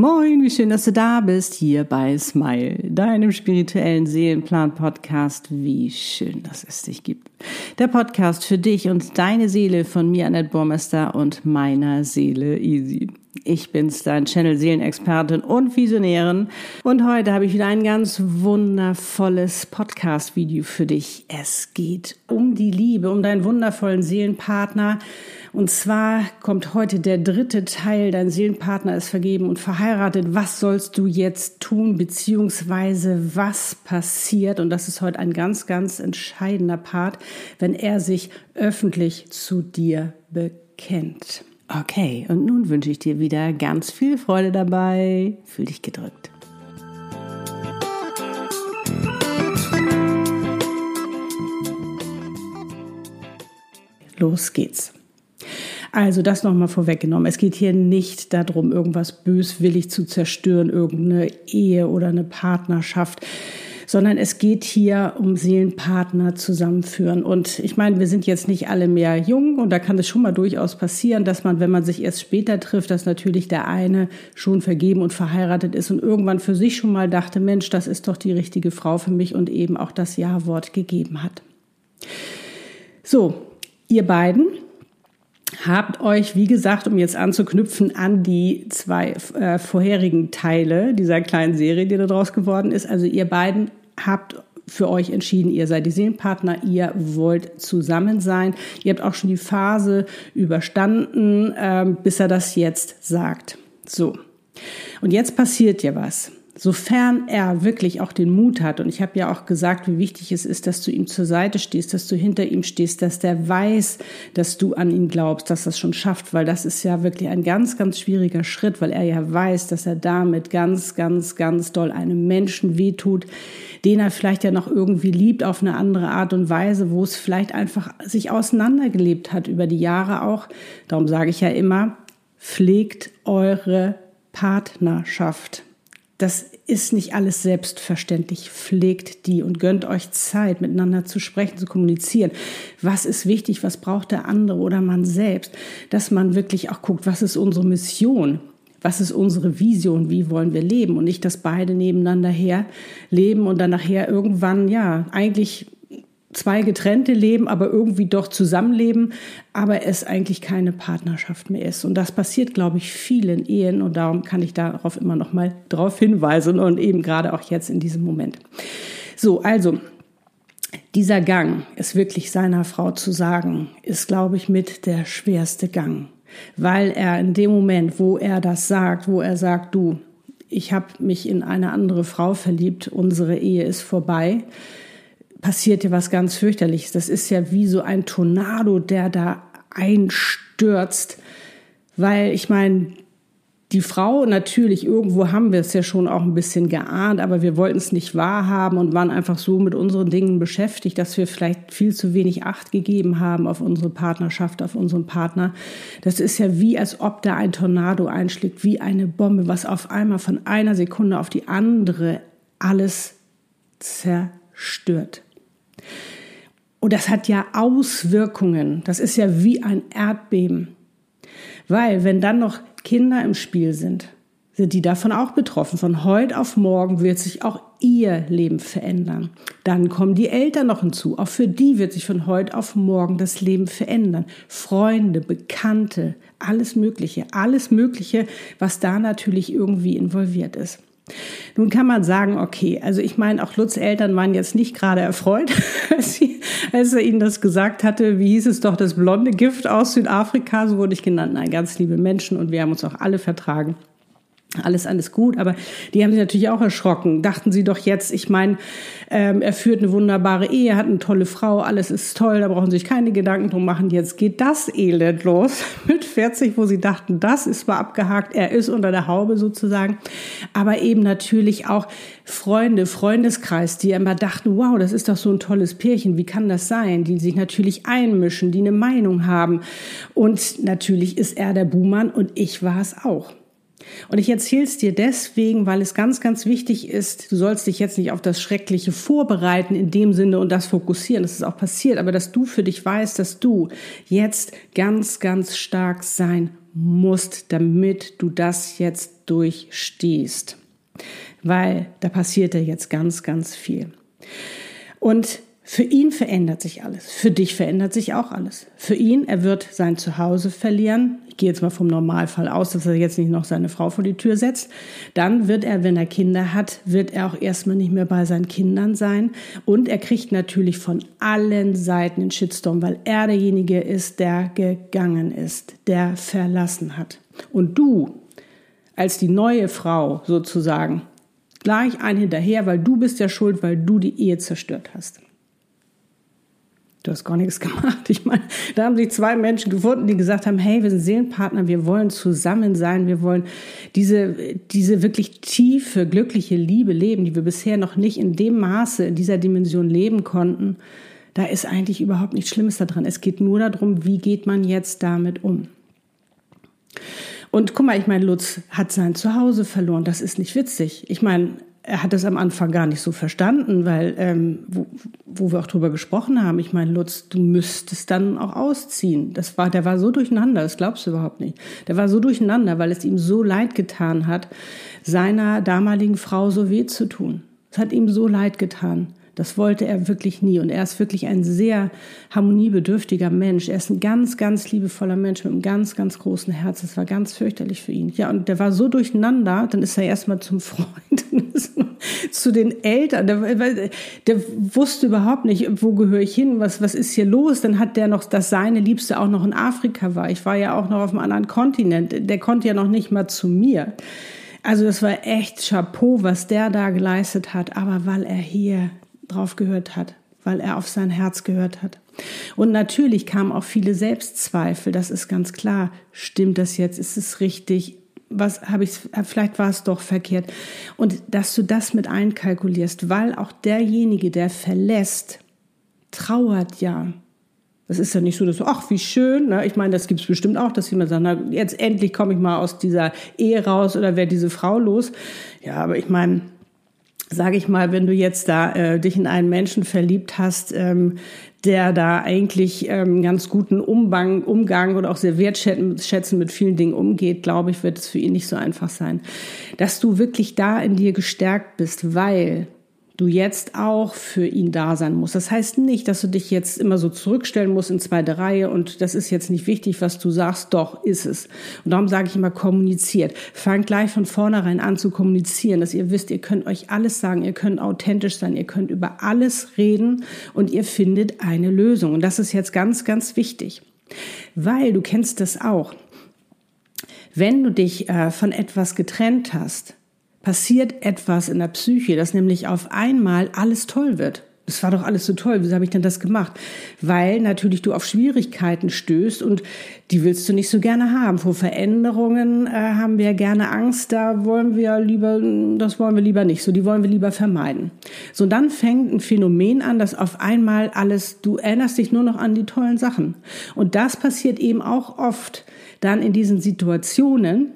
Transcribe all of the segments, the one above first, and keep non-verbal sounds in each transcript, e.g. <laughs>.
Moin, wie schön, dass du da bist, hier bei Smile, deinem spirituellen Seelenplan-Podcast. Wie schön, dass es dich gibt. Der Podcast für dich und deine Seele von mir, Annette Bormester und meiner Seele Easy. Ich bin's, dein Channel Seelenexpertin und Visionärin. Und heute habe ich wieder ein ganz wundervolles Podcast-Video für dich. Es geht um die Liebe, um deinen wundervollen Seelenpartner. Und zwar kommt heute der dritte Teil. Dein Seelenpartner ist vergeben und verheiratet. Was sollst du jetzt tun, beziehungsweise was passiert? Und das ist heute ein ganz, ganz entscheidender Part, wenn er sich öffentlich zu dir bekennt. Okay, und nun wünsche ich dir wieder ganz viel Freude dabei. Fühl dich gedrückt. Los geht's. Also das nochmal vorweggenommen. Es geht hier nicht darum, irgendwas böswillig zu zerstören, irgendeine Ehe oder eine Partnerschaft sondern es geht hier um Seelenpartner zusammenführen. Und ich meine, wir sind jetzt nicht alle mehr jung und da kann es schon mal durchaus passieren, dass man, wenn man sich erst später trifft, dass natürlich der eine schon vergeben und verheiratet ist und irgendwann für sich schon mal dachte, Mensch, das ist doch die richtige Frau für mich und eben auch das Ja-Wort gegeben hat. So, ihr beiden, habt euch, wie gesagt, um jetzt anzuknüpfen an die zwei äh, vorherigen Teile dieser kleinen Serie, die da draus geworden ist, also ihr beiden habt für euch entschieden, ihr seid die Seelenpartner, ihr wollt zusammen sein. Ihr habt auch schon die Phase überstanden, äh, bis er das jetzt sagt. So. Und jetzt passiert ja was sofern er wirklich auch den Mut hat, und ich habe ja auch gesagt, wie wichtig es ist, dass du ihm zur Seite stehst, dass du hinter ihm stehst, dass der weiß, dass du an ihn glaubst, dass das schon schafft, weil das ist ja wirklich ein ganz, ganz schwieriger Schritt, weil er ja weiß, dass er damit ganz, ganz, ganz doll einem Menschen wehtut, den er vielleicht ja noch irgendwie liebt auf eine andere Art und Weise, wo es vielleicht einfach sich auseinandergelebt hat über die Jahre auch. Darum sage ich ja immer, pflegt eure Partnerschaft. Das ist nicht alles selbstverständlich. Pflegt die und gönnt euch Zeit, miteinander zu sprechen, zu kommunizieren. Was ist wichtig? Was braucht der andere oder man selbst? Dass man wirklich auch guckt, was ist unsere Mission? Was ist unsere Vision? Wie wollen wir leben? Und nicht, dass beide nebeneinander her leben und dann nachher irgendwann, ja, eigentlich zwei getrennte Leben, aber irgendwie doch zusammenleben, aber es eigentlich keine Partnerschaft mehr ist. Und das passiert, glaube ich, vielen Ehen und darum kann ich darauf immer noch mal drauf hinweisen und eben gerade auch jetzt in diesem Moment. So, also dieser Gang, es wirklich seiner Frau zu sagen, ist, glaube ich, mit der schwerste Gang, weil er in dem Moment, wo er das sagt, wo er sagt, du, ich habe mich in eine andere Frau verliebt, unsere Ehe ist vorbei, passiert ja was ganz fürchterliches. Das ist ja wie so ein Tornado, der da einstürzt, weil ich meine, die Frau, natürlich, irgendwo haben wir es ja schon auch ein bisschen geahnt, aber wir wollten es nicht wahrhaben und waren einfach so mit unseren Dingen beschäftigt, dass wir vielleicht viel zu wenig Acht gegeben haben auf unsere Partnerschaft, auf unseren Partner. Das ist ja wie, als ob da ein Tornado einschlägt, wie eine Bombe, was auf einmal von einer Sekunde auf die andere alles zerstört. Und das hat ja Auswirkungen. Das ist ja wie ein Erdbeben. Weil wenn dann noch Kinder im Spiel sind, sind die davon auch betroffen. Von heute auf morgen wird sich auch ihr Leben verändern. Dann kommen die Eltern noch hinzu. Auch für die wird sich von heute auf morgen das Leben verändern. Freunde, Bekannte, alles Mögliche. Alles Mögliche, was da natürlich irgendwie involviert ist. Nun kann man sagen, okay, also ich meine, auch Lutz Eltern waren jetzt nicht gerade erfreut, <laughs> als, sie, als er ihnen das gesagt hatte. Wie hieß es doch, das blonde Gift aus Südafrika, so wurde ich genannt. Nein, ganz liebe Menschen und wir haben uns auch alle vertragen alles, alles gut, aber die haben sich natürlich auch erschrocken. Dachten sie doch jetzt, ich meine, ähm, er führt eine wunderbare Ehe, hat eine tolle Frau, alles ist toll, da brauchen sie sich keine Gedanken drum machen. Jetzt geht das Elend los <laughs> mit 40, wo sie dachten, das ist mal abgehakt, er ist unter der Haube sozusagen. Aber eben natürlich auch Freunde, Freundeskreis, die immer dachten, wow, das ist doch so ein tolles Pärchen, wie kann das sein? Die sich natürlich einmischen, die eine Meinung haben. Und natürlich ist er der Buhmann und ich war es auch. Und ich erzähle es dir deswegen, weil es ganz, ganz wichtig ist, du sollst dich jetzt nicht auf das Schreckliche vorbereiten in dem Sinne und das fokussieren, das ist auch passiert, aber dass du für dich weißt, dass du jetzt ganz, ganz stark sein musst, damit du das jetzt durchstehst. Weil da passiert ja jetzt ganz, ganz viel. Und für ihn verändert sich alles. Für dich verändert sich auch alles. Für ihn, er wird sein Zuhause verlieren. Ich gehe jetzt mal vom Normalfall aus, dass er jetzt nicht noch seine Frau vor die Tür setzt. Dann wird er, wenn er Kinder hat, wird er auch erstmal nicht mehr bei seinen Kindern sein. Und er kriegt natürlich von allen Seiten den Shitstorm, weil er derjenige ist, der gegangen ist, der verlassen hat. Und du, als die neue Frau sozusagen, gleich ein hinterher, weil du bist ja schuld, weil du die Ehe zerstört hast. Du hast gar nichts <laughs> gemacht. Ich meine, da haben sich zwei Menschen gefunden, die gesagt haben, hey, wir sind Seelenpartner, wir wollen zusammen sein, wir wollen diese, diese wirklich tiefe, glückliche Liebe leben, die wir bisher noch nicht in dem Maße, in dieser Dimension leben konnten. Da ist eigentlich überhaupt nichts Schlimmes daran. Es geht nur darum, wie geht man jetzt damit um. Und guck mal, ich meine, Lutz hat sein Zuhause verloren. Das ist nicht witzig. Ich meine, er hat das am Anfang gar nicht so verstanden, weil, ähm, wo, wo wir auch drüber gesprochen haben, ich meine, Lutz, du müsstest dann auch ausziehen. Das war, der war so durcheinander, das glaubst du überhaupt nicht. Der war so durcheinander, weil es ihm so leid getan hat, seiner damaligen Frau so weh zu tun. Es hat ihm so leid getan. Das wollte er wirklich nie. Und er ist wirklich ein sehr harmoniebedürftiger Mensch. Er ist ein ganz, ganz liebevoller Mensch mit einem ganz, ganz großen Herz. Das war ganz fürchterlich für ihn. Ja, und der war so durcheinander, dann ist er erstmal zum <laughs> Freund, <laughs> zu den Eltern. Der, der, wusste überhaupt nicht, wo gehöre ich hin, was, was ist hier los. Dann hat der noch, dass seine Liebste auch noch in Afrika war. Ich war ja auch noch auf einem anderen Kontinent. Der konnte ja noch nicht mal zu mir. Also das war echt Chapeau, was der da geleistet hat. Aber weil er hier drauf gehört hat, weil er auf sein Herz gehört hat. Und natürlich kamen auch viele Selbstzweifel, das ist ganz klar. Stimmt das jetzt? Ist es richtig? Was habe ich, vielleicht war es doch verkehrt. Und dass du das mit einkalkulierst, weil auch derjenige, der verlässt, trauert ja. Das ist ja nicht so, dass du, ach, wie schön. Ne? Ich meine, das gibt es bestimmt auch, dass jemand sagt, na, jetzt endlich komme ich mal aus dieser Ehe raus oder werde diese Frau los. Ja, aber ich meine, sage ich mal, wenn du jetzt da äh, dich in einen Menschen verliebt hast, ähm, der da eigentlich ähm, ganz guten Umgang, Umgang oder auch sehr wertschätzen mit vielen Dingen umgeht, glaube ich, wird es für ihn nicht so einfach sein. Dass du wirklich da in dir gestärkt bist, weil du jetzt auch für ihn da sein musst. Das heißt nicht, dass du dich jetzt immer so zurückstellen musst in zweite Reihe und das ist jetzt nicht wichtig, was du sagst. Doch, ist es. Und darum sage ich immer, kommuniziert. Fangt gleich von vornherein an zu kommunizieren, dass ihr wisst, ihr könnt euch alles sagen, ihr könnt authentisch sein, ihr könnt über alles reden und ihr findet eine Lösung. Und das ist jetzt ganz, ganz wichtig. Weil du kennst das auch. Wenn du dich äh, von etwas getrennt hast, passiert etwas in der Psyche, dass nämlich auf einmal alles toll wird. Das war doch alles so toll. Wieso habe ich denn das gemacht? Weil natürlich du auf Schwierigkeiten stößt und die willst du nicht so gerne haben. Vor Veränderungen äh, haben wir gerne Angst. Da wollen wir lieber, das wollen wir lieber nicht. So, die wollen wir lieber vermeiden. So, und dann fängt ein Phänomen an, dass auf einmal alles, du erinnerst dich nur noch an die tollen Sachen. Und das passiert eben auch oft dann in diesen Situationen,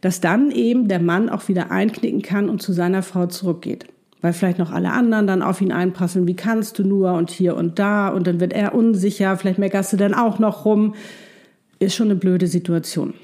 dass dann eben der Mann auch wieder einknicken kann und zu seiner Frau zurückgeht. Weil vielleicht noch alle anderen dann auf ihn einpassen, wie kannst du nur und hier und da und dann wird er unsicher, vielleicht meckerst du dann auch noch rum. Ist schon eine blöde Situation.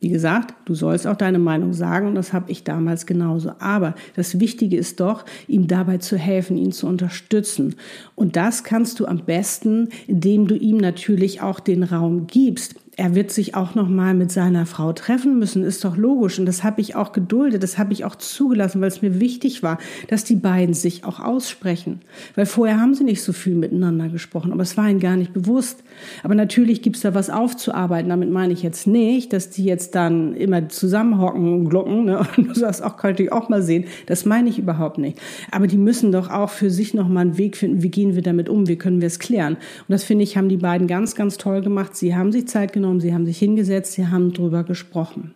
Wie gesagt, du sollst auch deine Meinung sagen und das habe ich damals genauso. Aber das Wichtige ist doch, ihm dabei zu helfen, ihn zu unterstützen. Und das kannst du am besten, indem du ihm natürlich auch den Raum gibst er wird sich auch noch mal mit seiner Frau treffen müssen, ist doch logisch und das habe ich auch geduldet, das habe ich auch zugelassen, weil es mir wichtig war, dass die beiden sich auch aussprechen, weil vorher haben sie nicht so viel miteinander gesprochen, aber es war ihnen gar nicht bewusst. Aber natürlich gibt es da was aufzuarbeiten. Damit meine ich jetzt nicht, dass die jetzt dann immer zusammenhocken und glucken ne? <laughs> und du sagst, auch könnte ich auch mal sehen. Das meine ich überhaupt nicht. Aber die müssen doch auch für sich noch mal einen Weg finden. Wie gehen wir damit um? Wie können wir es klären? Und das finde ich haben die beiden ganz, ganz toll gemacht. Sie haben sich Zeit genommen genommen, sie haben sich hingesetzt, sie haben drüber gesprochen.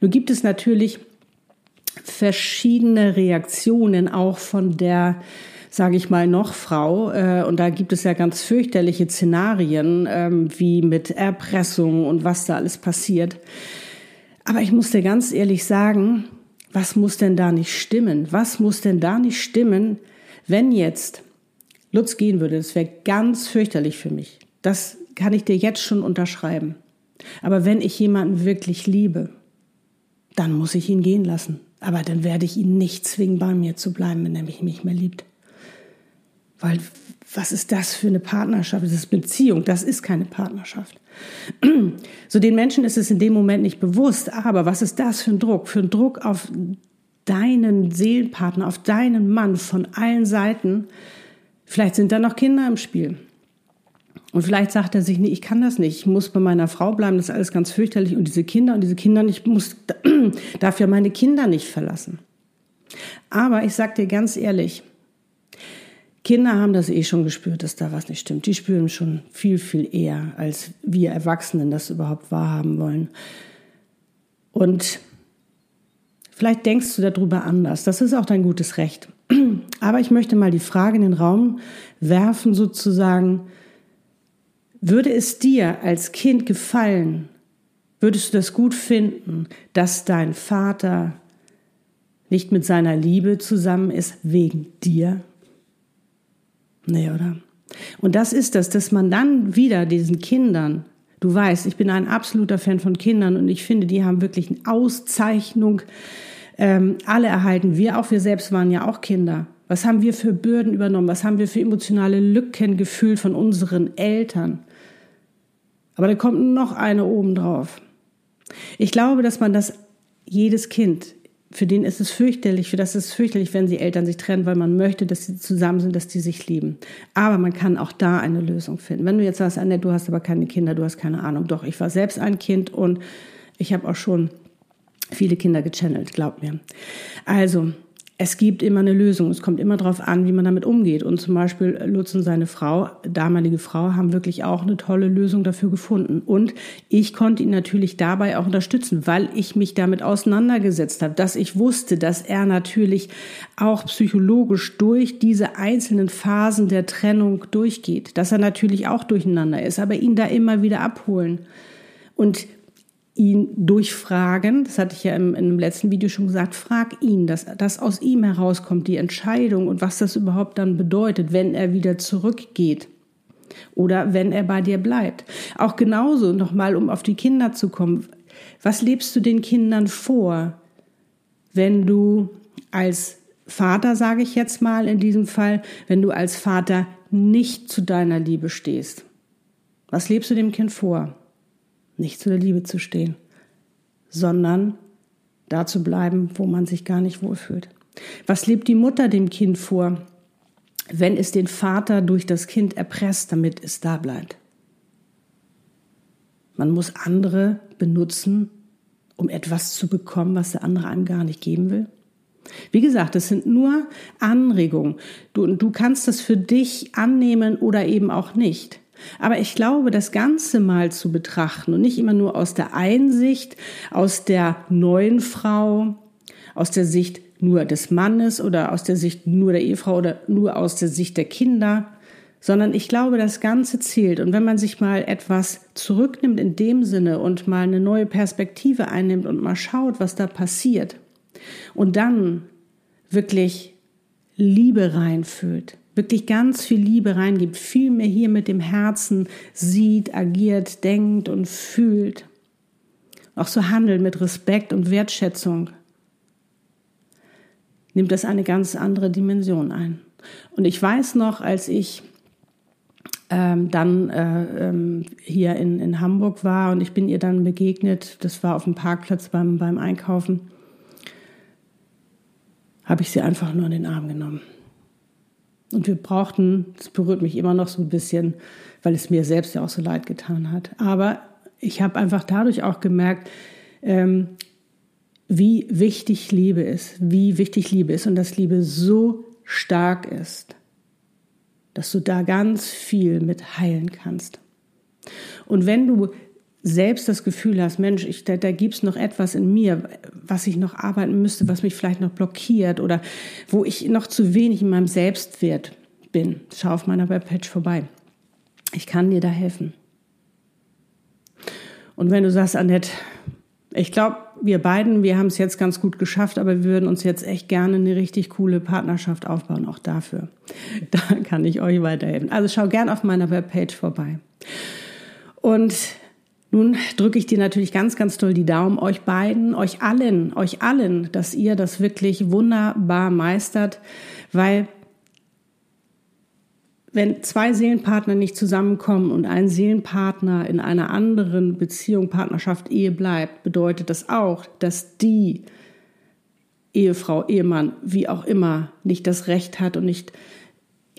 Nun gibt es natürlich verschiedene Reaktionen auch von der sage ich mal, noch Frau. Äh, und da gibt es ja ganz fürchterliche Szenarien, ähm, wie mit Erpressung und was da alles passiert. Aber ich muss dir ganz ehrlich sagen, was muss denn da nicht stimmen? Was muss denn da nicht stimmen, wenn jetzt Lutz gehen würde? Das wäre ganz fürchterlich für mich. Das kann ich dir jetzt schon unterschreiben. Aber wenn ich jemanden wirklich liebe, dann muss ich ihn gehen lassen. Aber dann werde ich ihn nicht zwingen, bei mir zu bleiben, wenn er mich nicht mehr liebt. Weil was ist das für eine Partnerschaft? Das ist Beziehung, das ist keine Partnerschaft. So den Menschen ist es in dem Moment nicht bewusst, aber was ist das für ein Druck? Für ein Druck auf deinen Seelenpartner, auf deinen Mann von allen Seiten. Vielleicht sind da noch Kinder im Spiel. Und vielleicht sagt er sich, nee, ich kann das nicht, ich muss bei meiner Frau bleiben, das ist alles ganz fürchterlich. Und diese Kinder und diese Kinder, ich muss, <clears throat> darf ja meine Kinder nicht verlassen. Aber ich sag dir ganz ehrlich, Kinder haben das eh schon gespürt, dass da was nicht stimmt. Die spüren schon viel, viel eher, als wir Erwachsenen das überhaupt wahrhaben wollen. Und vielleicht denkst du darüber anders. Das ist auch dein gutes Recht. <clears throat> Aber ich möchte mal die Frage in den Raum werfen, sozusagen, würde es dir als Kind gefallen, würdest du das gut finden, dass dein Vater nicht mit seiner Liebe zusammen ist wegen dir? Nee, oder? Und das ist das, dass man dann wieder diesen Kindern, du weißt, ich bin ein absoluter Fan von Kindern und ich finde, die haben wirklich eine Auszeichnung ähm, alle erhalten. Wir auch, wir selbst waren ja auch Kinder. Was haben wir für Bürden übernommen? Was haben wir für emotionale Lücken gefühlt von unseren Eltern? Aber da kommt noch eine obendrauf. Ich glaube, dass man das jedes Kind für den ist es fürchterlich, für das ist es fürchterlich, wenn sie Eltern sich trennen, weil man möchte, dass sie zusammen sind, dass die sich lieben. Aber man kann auch da eine Lösung finden. Wenn du jetzt sagst, Annette, du hast aber keine Kinder, du hast keine Ahnung. Doch, ich war selbst ein Kind und ich habe auch schon viele Kinder gechannelt, glaub mir. Also, es gibt immer eine Lösung. Es kommt immer darauf an, wie man damit umgeht. Und zum Beispiel Lutz und seine Frau, damalige Frau, haben wirklich auch eine tolle Lösung dafür gefunden. Und ich konnte ihn natürlich dabei auch unterstützen, weil ich mich damit auseinandergesetzt habe, dass ich wusste, dass er natürlich auch psychologisch durch diese einzelnen Phasen der Trennung durchgeht, dass er natürlich auch durcheinander ist, aber ihn da immer wieder abholen. Und ihn durchfragen, das hatte ich ja im, im letzten Video schon gesagt, frag ihn, dass das aus ihm herauskommt, die Entscheidung und was das überhaupt dann bedeutet, wenn er wieder zurückgeht oder wenn er bei dir bleibt. Auch genauso nochmal, um auf die Kinder zu kommen. Was lebst du den Kindern vor, wenn du als Vater, sage ich jetzt mal in diesem Fall, wenn du als Vater nicht zu deiner Liebe stehst? Was lebst du dem Kind vor? Nicht zu der Liebe zu stehen, sondern da zu bleiben, wo man sich gar nicht wohlfühlt. Was lebt die Mutter dem Kind vor, wenn es den Vater durch das Kind erpresst, damit es da bleibt? Man muss andere benutzen, um etwas zu bekommen, was der andere einem gar nicht geben will. Wie gesagt, das sind nur Anregungen. Du, du kannst das für dich annehmen oder eben auch nicht. Aber ich glaube, das Ganze mal zu betrachten und nicht immer nur aus der Einsicht, aus der neuen Frau, aus der Sicht nur des Mannes oder aus der Sicht nur der Ehefrau oder nur aus der Sicht der Kinder, sondern ich glaube, das Ganze zählt. Und wenn man sich mal etwas zurücknimmt in dem Sinne und mal eine neue Perspektive einnimmt und mal schaut, was da passiert und dann wirklich Liebe reinfühlt, wirklich ganz viel Liebe reingibt, viel mehr hier mit dem Herzen sieht, agiert, denkt und fühlt. Auch so handelt mit Respekt und Wertschätzung, nimmt das eine ganz andere Dimension ein. Und ich weiß noch, als ich ähm, dann äh, ähm, hier in, in Hamburg war und ich bin ihr dann begegnet, das war auf dem Parkplatz beim, beim Einkaufen, habe ich sie einfach nur in den Arm genommen. Und wir brauchten, das berührt mich immer noch so ein bisschen, weil es mir selbst ja auch so leid getan hat. Aber ich habe einfach dadurch auch gemerkt, ähm, wie wichtig Liebe ist, wie wichtig Liebe ist und dass Liebe so stark ist, dass du da ganz viel mit heilen kannst. Und wenn du selbst das Gefühl hast, Mensch, ich, da, da gibt es noch etwas in mir, was ich noch arbeiten müsste, was mich vielleicht noch blockiert oder wo ich noch zu wenig in meinem Selbstwert bin, schau auf meiner Webpage vorbei. Ich kann dir da helfen. Und wenn du sagst, Annette, Ich glaube, wir beiden, wir haben es jetzt ganz gut geschafft, aber wir würden uns jetzt echt gerne eine richtig coole Partnerschaft aufbauen, auch dafür. Da kann ich euch weiterhelfen. Also schau gern auf meiner Webpage vorbei. Und nun drücke ich dir natürlich ganz, ganz doll die Daumen, euch beiden, euch allen, euch allen, dass ihr das wirklich wunderbar meistert, weil wenn zwei Seelenpartner nicht zusammenkommen und ein Seelenpartner in einer anderen Beziehung, Partnerschaft, Ehe bleibt, bedeutet das auch, dass die Ehefrau, Ehemann, wie auch immer, nicht das Recht hat und nicht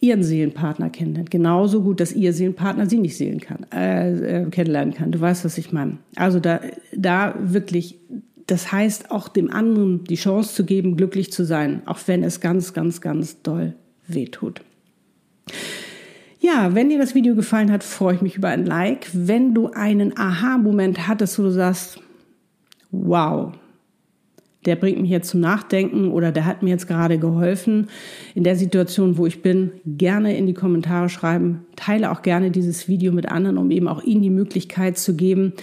ihren Seelenpartner kennenlernt. Genauso gut, dass ihr Seelenpartner sie nicht sehen kann, äh, äh, kennenlernen kann. Du weißt, was ich meine. Also da, da wirklich, das heißt auch dem anderen die Chance zu geben, glücklich zu sein, auch wenn es ganz, ganz, ganz doll wehtut. Ja, wenn dir das Video gefallen hat, freue ich mich über ein Like. Wenn du einen Aha-Moment hattest, wo du sagst, wow, der bringt mich jetzt zum Nachdenken oder der hat mir jetzt gerade geholfen in der Situation, wo ich bin, gerne in die Kommentare schreiben. Teile auch gerne dieses Video mit anderen, um eben auch ihnen die Möglichkeit zu geben,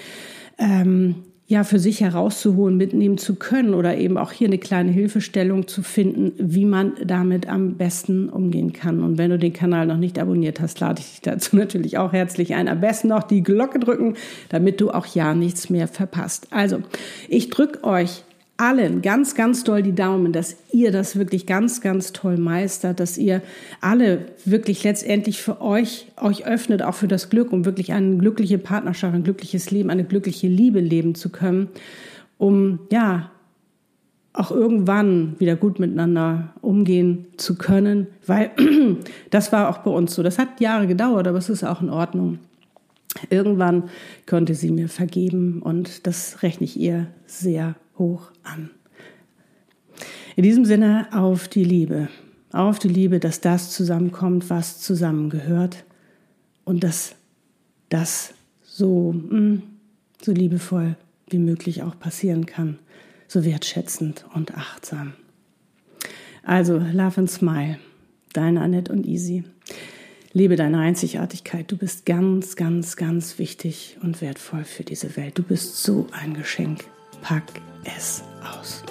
ähm, ja, für sich herauszuholen, mitnehmen zu können oder eben auch hier eine kleine Hilfestellung zu finden, wie man damit am besten umgehen kann. Und wenn du den Kanal noch nicht abonniert hast, lade ich dich dazu <laughs> natürlich auch herzlich ein. Am besten noch die Glocke drücken, damit du auch ja nichts mehr verpasst. Also, ich drücke euch allen ganz, ganz doll die Daumen, dass ihr das wirklich ganz, ganz toll meistert, dass ihr alle wirklich letztendlich für euch, euch öffnet, auch für das Glück, um wirklich eine glückliche Partnerschaft, ein glückliches Leben, eine glückliche Liebe leben zu können, um, ja, auch irgendwann wieder gut miteinander umgehen zu können, weil <clears throat> das war auch bei uns so. Das hat Jahre gedauert, aber es ist auch in Ordnung. Irgendwann konnte sie mir vergeben und das rechne ich ihr sehr hoch an. In diesem Sinne auf die Liebe, auf die Liebe, dass das zusammenkommt, was zusammengehört und dass das so, hm, so liebevoll wie möglich auch passieren kann, so wertschätzend und achtsam. Also, love and smile, deine Annette und Easy. Lebe deine Einzigartigkeit. Du bist ganz, ganz, ganz wichtig und wertvoll für diese Welt. Du bist so ein Geschenk. Pack es aus.